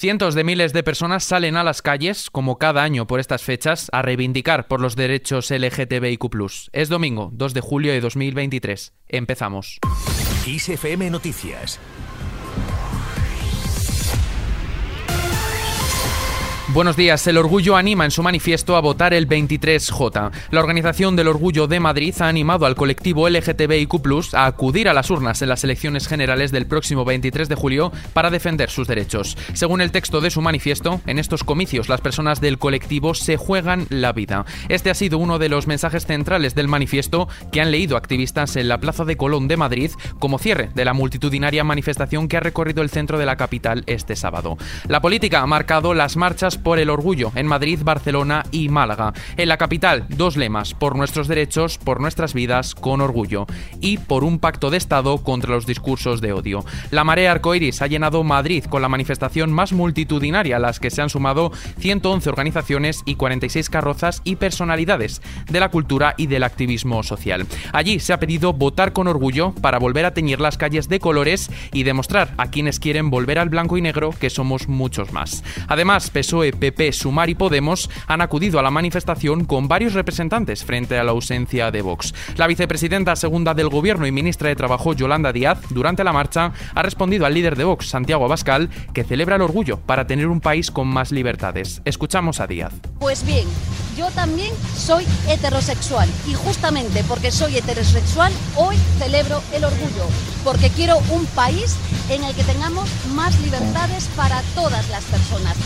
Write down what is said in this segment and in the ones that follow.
Cientos de miles de personas salen a las calles, como cada año por estas fechas, a reivindicar por los derechos LGTBIQ. Es domingo, 2 de julio de 2023. Empezamos. ISFM Noticias Buenos días. El Orgullo anima en su manifiesto a votar el 23J. La Organización del Orgullo de Madrid ha animado al colectivo LGTBIQ a acudir a las urnas en las elecciones generales del próximo 23 de julio para defender sus derechos. Según el texto de su manifiesto, en estos comicios las personas del colectivo se juegan la vida. Este ha sido uno de los mensajes centrales del manifiesto que han leído activistas en la Plaza de Colón de Madrid como cierre de la multitudinaria manifestación que ha recorrido el centro de la capital este sábado. La política ha marcado las marchas por el orgullo en Madrid, Barcelona y Málaga. En la capital, dos lemas, por nuestros derechos, por nuestras vidas, con orgullo, y por un pacto de Estado contra los discursos de odio. La marea arcoiris ha llenado Madrid con la manifestación más multitudinaria, a las que se han sumado 111 organizaciones y 46 carrozas y personalidades de la cultura y del activismo social. Allí se ha pedido votar con orgullo para volver a teñir las calles de colores y demostrar a quienes quieren volver al blanco y negro que somos muchos más. Además, PSOE PP, Sumar y Podemos han acudido a la manifestación con varios representantes frente a la ausencia de Vox. La vicepresidenta segunda del Gobierno y ministra de Trabajo, Yolanda Díaz, durante la marcha, ha respondido al líder de Vox, Santiago Abascal, que celebra el orgullo para tener un país con más libertades. Escuchamos a Díaz. Pues bien, yo también soy heterosexual y justamente porque soy heterosexual hoy celebro el orgullo, porque quiero un país en el que tengamos más libertades para todas las personas.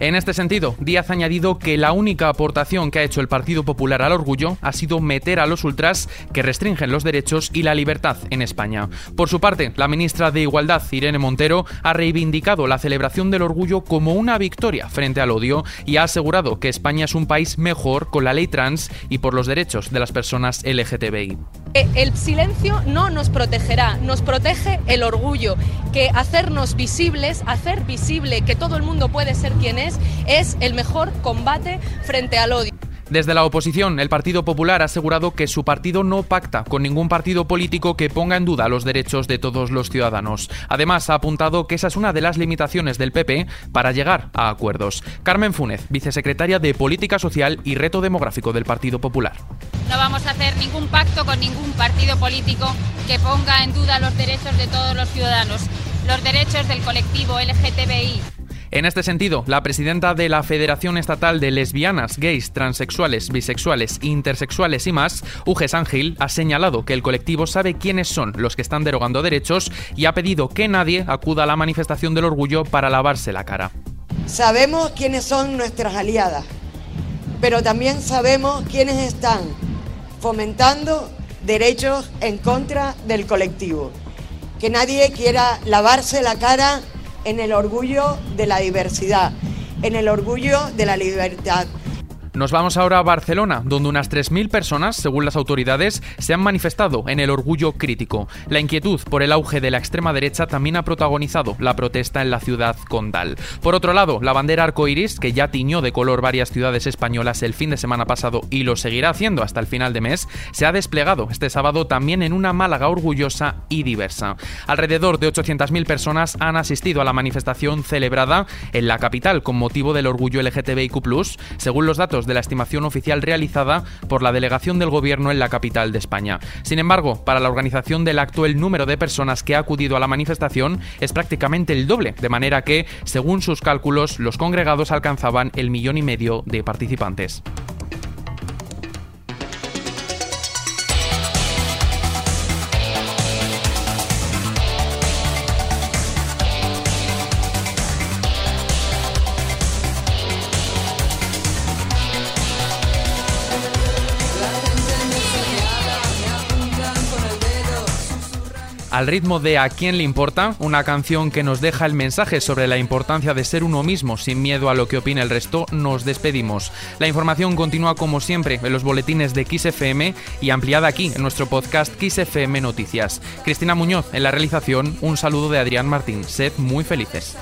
En este sentido, Díaz ha añadido que la única aportación que ha hecho el Partido Popular al orgullo ha sido meter a los ultras que restringen los derechos y la libertad en España. Por su parte, la ministra de Igualdad, Irene Montero, ha reivindicado la celebración del orgullo como una victoria frente al odio y ha asegurado que España es un país mejor con la ley trans y por los derechos de las personas LGTBI. Eh, el silencio no nos protegerá, nos protege el orgullo, que hacernos visibles, hacer visible que todo el mundo puede ser quien es, es el mejor combate frente al odio. Desde la oposición, el Partido Popular ha asegurado que su partido no pacta con ningún partido político que ponga en duda los derechos de todos los ciudadanos. Además, ha apuntado que esa es una de las limitaciones del PP para llegar a acuerdos. Carmen Fúnez, vicesecretaria de Política Social y Reto Demográfico del Partido Popular. No vamos a hacer ningún pacto con ningún partido político que ponga en duda los derechos de todos los ciudadanos, los derechos del colectivo LGTBI, en este sentido, la presidenta de la Federación Estatal de Lesbianas, Gays, Transexuales, Bisexuales, Intersexuales y más, Uge Sangil, ha señalado que el colectivo sabe quiénes son los que están derogando derechos y ha pedido que nadie acuda a la manifestación del orgullo para lavarse la cara. Sabemos quiénes son nuestras aliadas, pero también sabemos quiénes están fomentando derechos en contra del colectivo. Que nadie quiera lavarse la cara en el orgullo de la diversidad, en el orgullo de la libertad. Nos vamos ahora a Barcelona, donde unas 3.000 personas, según las autoridades, se han manifestado en el orgullo crítico. La inquietud por el auge de la extrema derecha también ha protagonizado la protesta en la ciudad condal. Por otro lado, la bandera arcoiris, que ya tiñó de color varias ciudades españolas el fin de semana pasado y lo seguirá haciendo hasta el final de mes, se ha desplegado este sábado también en una Málaga orgullosa y diversa. Alrededor de 800.000 personas han asistido a la manifestación celebrada en la capital con motivo del orgullo LGTBIQ, según los de la estimación oficial realizada por la delegación del gobierno en la capital de España. Sin embargo, para la organización del acto el número de personas que ha acudido a la manifestación es prácticamente el doble, de manera que, según sus cálculos, los congregados alcanzaban el millón y medio de participantes. Al ritmo de A quién le importa, una canción que nos deja el mensaje sobre la importancia de ser uno mismo sin miedo a lo que opine el resto, nos despedimos. La información continúa como siempre en los boletines de XFM y ampliada aquí en nuestro podcast XFM Noticias. Cristina Muñoz en la realización, un saludo de Adrián Martín. Sed muy felices.